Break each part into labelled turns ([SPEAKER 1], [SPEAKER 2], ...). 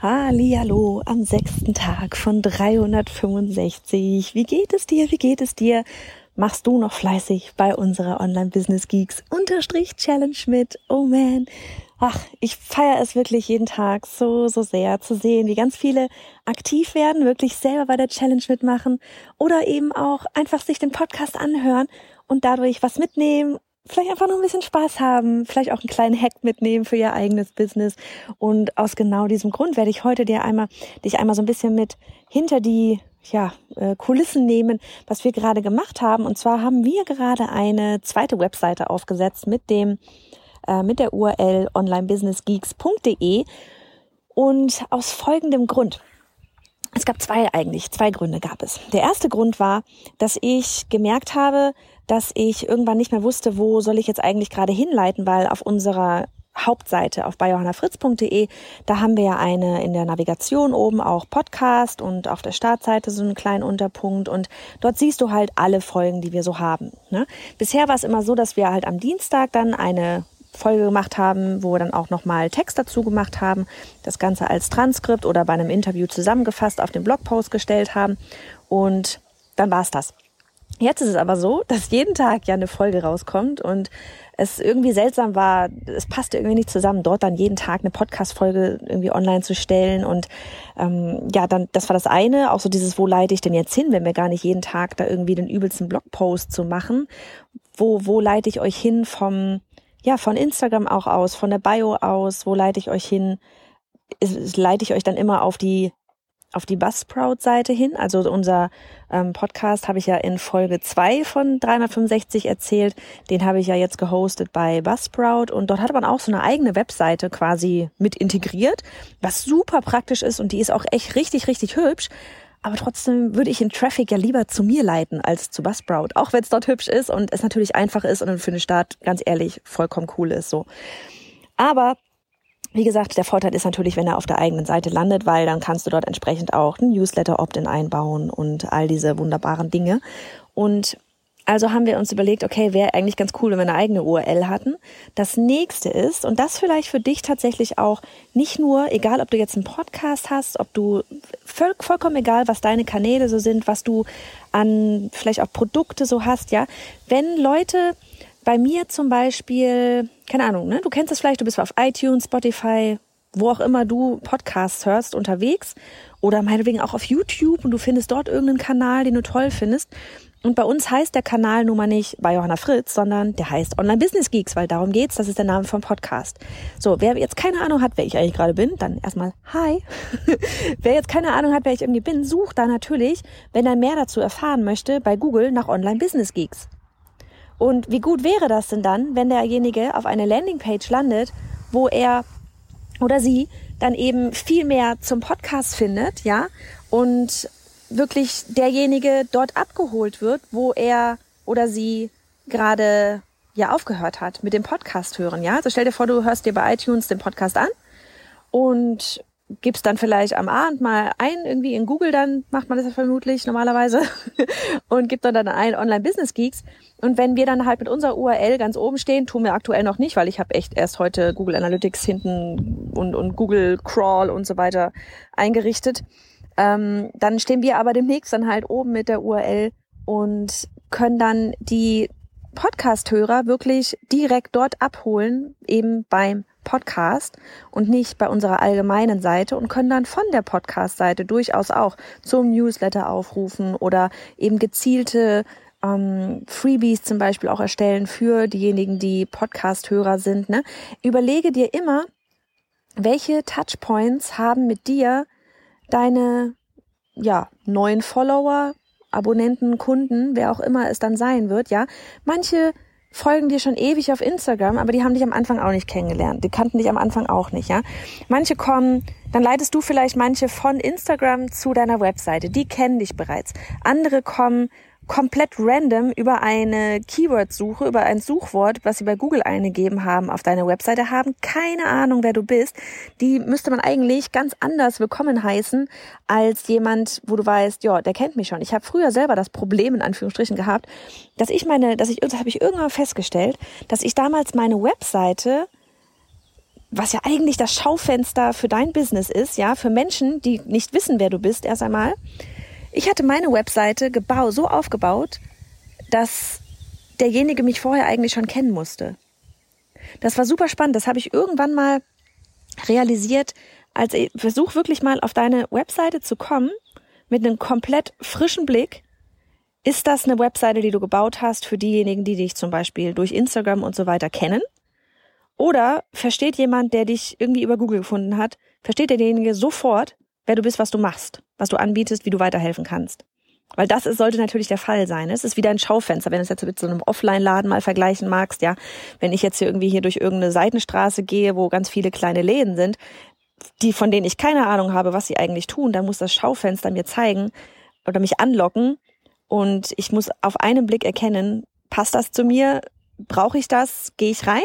[SPEAKER 1] Hallihallo am sechsten Tag von 365. Wie geht es dir? Wie geht es dir? Machst du noch fleißig bei unserer Online Business Geeks Unterstrich Challenge mit? Oh man. Ach, ich feiere es wirklich jeden Tag so, so sehr zu sehen, wie ganz viele aktiv werden, wirklich selber bei der Challenge mitmachen oder eben auch einfach sich den Podcast anhören und dadurch was mitnehmen vielleicht einfach nur ein bisschen Spaß haben, vielleicht auch einen kleinen Hack mitnehmen für ihr eigenes Business. Und aus genau diesem Grund werde ich heute dir einmal, dich einmal so ein bisschen mit hinter die ja, äh, Kulissen nehmen, was wir gerade gemacht haben. Und zwar haben wir gerade eine zweite Webseite aufgesetzt mit dem, äh, mit der URL onlinebusinessgeeks.de. Und aus folgendem Grund. Es gab zwei eigentlich, zwei Gründe gab es. Der erste Grund war, dass ich gemerkt habe, dass ich irgendwann nicht mehr wusste, wo soll ich jetzt eigentlich gerade hinleiten, weil auf unserer Hauptseite auf biohannafritz.de, da haben wir ja eine in der Navigation oben auch Podcast und auf der Startseite so einen kleinen Unterpunkt und dort siehst du halt alle Folgen, die wir so haben. Ne? Bisher war es immer so, dass wir halt am Dienstag dann eine Folge gemacht haben, wo wir dann auch nochmal Text dazu gemacht haben, das Ganze als Transkript oder bei einem Interview zusammengefasst auf den Blogpost gestellt haben und dann war's das. Jetzt ist es aber so, dass jeden Tag ja eine Folge rauskommt und es irgendwie seltsam war, es passte irgendwie nicht zusammen, dort dann jeden Tag eine Podcast-Folge irgendwie online zu stellen. Und ähm, ja, dann, das war das eine, auch so dieses, wo leite ich denn jetzt hin, wenn wir gar nicht jeden Tag da irgendwie den übelsten Blogpost zu machen? Wo, wo leite ich euch hin vom, ja, von Instagram auch aus, von der Bio aus, wo leite ich euch hin? leite ich euch dann immer auf die auf die Buzzsprout-Seite hin. Also unser ähm, Podcast habe ich ja in Folge zwei von 365 erzählt. Den habe ich ja jetzt gehostet bei Buzzsprout und dort hat man auch so eine eigene Webseite quasi mit integriert, was super praktisch ist und die ist auch echt richtig, richtig hübsch. Aber trotzdem würde ich den Traffic ja lieber zu mir leiten als zu Buzzsprout, auch wenn es dort hübsch ist und es natürlich einfach ist und für den Start ganz ehrlich vollkommen cool ist so. Aber wie gesagt, der Vorteil ist natürlich, wenn er auf der eigenen Seite landet, weil dann kannst du dort entsprechend auch ein Newsletter-Opt-in einbauen und all diese wunderbaren Dinge. Und also haben wir uns überlegt, okay, wäre eigentlich ganz cool, wenn wir eine eigene URL hatten. Das nächste ist, und das vielleicht für dich tatsächlich auch nicht nur, egal ob du jetzt einen Podcast hast, ob du voll, vollkommen egal, was deine Kanäle so sind, was du an vielleicht auch Produkte so hast, ja, wenn Leute bei mir zum Beispiel, keine Ahnung, ne? du kennst es vielleicht, du bist auf iTunes, Spotify, wo auch immer du Podcasts hörst, unterwegs oder meinetwegen auch auf YouTube und du findest dort irgendeinen Kanal, den du toll findest. Und bei uns heißt der Kanal nun mal nicht bei Johanna Fritz, sondern der heißt Online Business Geeks, weil darum geht's. Das ist der Name vom Podcast. So, wer jetzt keine Ahnung hat, wer ich eigentlich gerade bin, dann erstmal Hi. wer jetzt keine Ahnung hat, wer ich irgendwie bin, sucht da natürlich, wenn er mehr dazu erfahren möchte, bei Google nach Online Business Geeks. Und wie gut wäre das denn dann, wenn derjenige auf eine Landingpage landet, wo er oder sie dann eben viel mehr zum Podcast findet, ja, und wirklich derjenige dort abgeholt wird, wo er oder sie gerade ja aufgehört hat mit dem Podcast hören, ja. Also stell dir vor, du hörst dir bei iTunes den Podcast an und gibst dann vielleicht am Abend mal ein, irgendwie in Google, dann macht man das ja vermutlich normalerweise und gibt dann dann ein Online Business Geeks. Und wenn wir dann halt mit unserer URL ganz oben stehen, tun wir aktuell noch nicht, weil ich habe echt erst heute Google Analytics hinten und, und Google Crawl und so weiter eingerichtet. Ähm, dann stehen wir aber demnächst dann halt oben mit der URL und können dann die Podcast-Hörer wirklich direkt dort abholen, eben beim Podcast und nicht bei unserer allgemeinen Seite und können dann von der Podcast-Seite durchaus auch zum Newsletter aufrufen oder eben gezielte ähm, Freebies zum Beispiel auch erstellen für diejenigen, die Podcast-Hörer sind. Ne? Überlege dir immer, welche Touchpoints haben mit dir deine ja, neuen Follower, Abonnenten, Kunden, wer auch immer es dann sein wird, ja. Manche folgen dir schon ewig auf Instagram, aber die haben dich am Anfang auch nicht kennengelernt. Die kannten dich am Anfang auch nicht, ja. Manche kommen, dann leitest du vielleicht manche von Instagram zu deiner Webseite. Die kennen dich bereits. Andere kommen komplett random über eine Keyword-Suche, über ein Suchwort, was sie bei Google eingegeben haben auf deine Webseite, haben keine Ahnung, wer du bist. Die müsste man eigentlich ganz anders willkommen heißen als jemand, wo du weißt, ja, der kennt mich schon. Ich habe früher selber das Problem in Anführungsstrichen gehabt, dass ich meine, dass ich, das habe ich irgendwann festgestellt, dass ich damals meine Webseite was ja eigentlich das Schaufenster für dein Business ist, ja, für Menschen, die nicht wissen, wer du bist, erst einmal, ich hatte meine Webseite gebau so aufgebaut, dass derjenige mich vorher eigentlich schon kennen musste. Das war super spannend. Das habe ich irgendwann mal realisiert, als ich versuch wirklich mal auf deine Webseite zu kommen mit einem komplett frischen Blick. Ist das eine Webseite, die du gebaut hast für diejenigen, die dich zum Beispiel durch Instagram und so weiter kennen? Oder versteht jemand, der dich irgendwie über Google gefunden hat, versteht derjenige sofort, wer du bist, was du machst, was du anbietest, wie du weiterhelfen kannst. Weil das ist, sollte natürlich der Fall sein. Es ist wieder ein Schaufenster, wenn du es jetzt mit so einem Offline-Laden mal vergleichen magst, ja. Wenn ich jetzt hier irgendwie hier durch irgendeine Seitenstraße gehe, wo ganz viele kleine Läden sind, die, von denen ich keine Ahnung habe, was sie eigentlich tun, dann muss das Schaufenster mir zeigen oder mich anlocken und ich muss auf einen Blick erkennen, passt das zu mir? Brauche ich das? Gehe ich rein?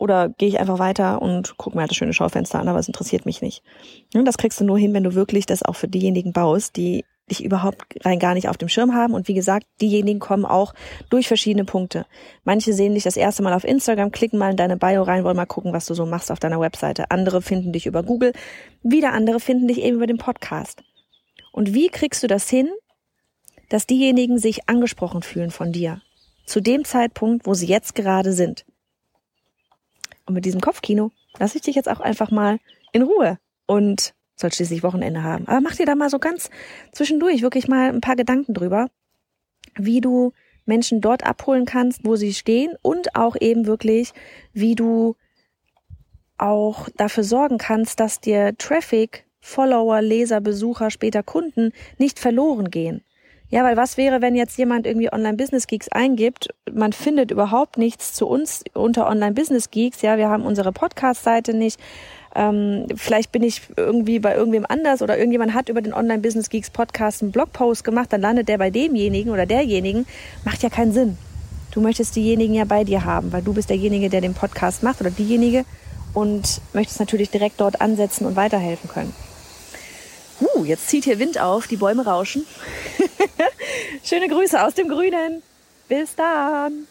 [SPEAKER 1] Oder gehe ich einfach weiter und gucke mir halt das schöne Schaufenster an, aber es interessiert mich nicht. Und das kriegst du nur hin, wenn du wirklich das auch für diejenigen baust, die dich überhaupt rein gar nicht auf dem Schirm haben. Und wie gesagt, diejenigen kommen auch durch verschiedene Punkte. Manche sehen dich das erste Mal auf Instagram, klicken mal in deine Bio rein, wollen mal gucken, was du so machst auf deiner Webseite. Andere finden dich über Google, wieder andere finden dich eben über den Podcast. Und wie kriegst du das hin, dass diejenigen sich angesprochen fühlen von dir? Zu dem Zeitpunkt, wo sie jetzt gerade sind. Und mit diesem Kopfkino lasse ich dich jetzt auch einfach mal in Ruhe und soll schließlich Wochenende haben. Aber mach dir da mal so ganz zwischendurch wirklich mal ein paar Gedanken drüber, wie du Menschen dort abholen kannst, wo sie stehen und auch eben wirklich, wie du auch dafür sorgen kannst, dass dir Traffic, Follower, Leser, Besucher, später Kunden nicht verloren gehen. Ja, weil was wäre, wenn jetzt jemand irgendwie Online Business Geeks eingibt, man findet überhaupt nichts zu uns unter Online Business Geeks, ja, wir haben unsere Podcast-Seite nicht, ähm, vielleicht bin ich irgendwie bei irgendwem anders oder irgendjemand hat über den Online Business Geeks Podcast einen Blogpost gemacht, dann landet der bei demjenigen oder derjenigen, macht ja keinen Sinn. Du möchtest diejenigen ja bei dir haben, weil du bist derjenige, der den Podcast macht oder diejenige und möchtest natürlich direkt dort ansetzen und weiterhelfen können. Uh, jetzt zieht hier Wind auf, die Bäume rauschen. Schöne Grüße aus dem Grünen. Bis dann.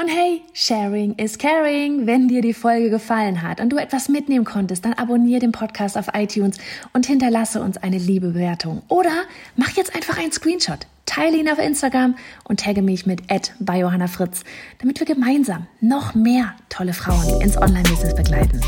[SPEAKER 2] Und hey, Sharing is Caring. Wenn dir die Folge gefallen hat und du etwas mitnehmen konntest, dann abonniere den Podcast auf iTunes und hinterlasse uns eine liebe Bewertung. Oder mach jetzt einfach einen Screenshot, teile ihn auf Instagram und tagge mich mit bei Johanna Fritz, damit wir gemeinsam noch mehr tolle Frauen ins Online-Business begleiten.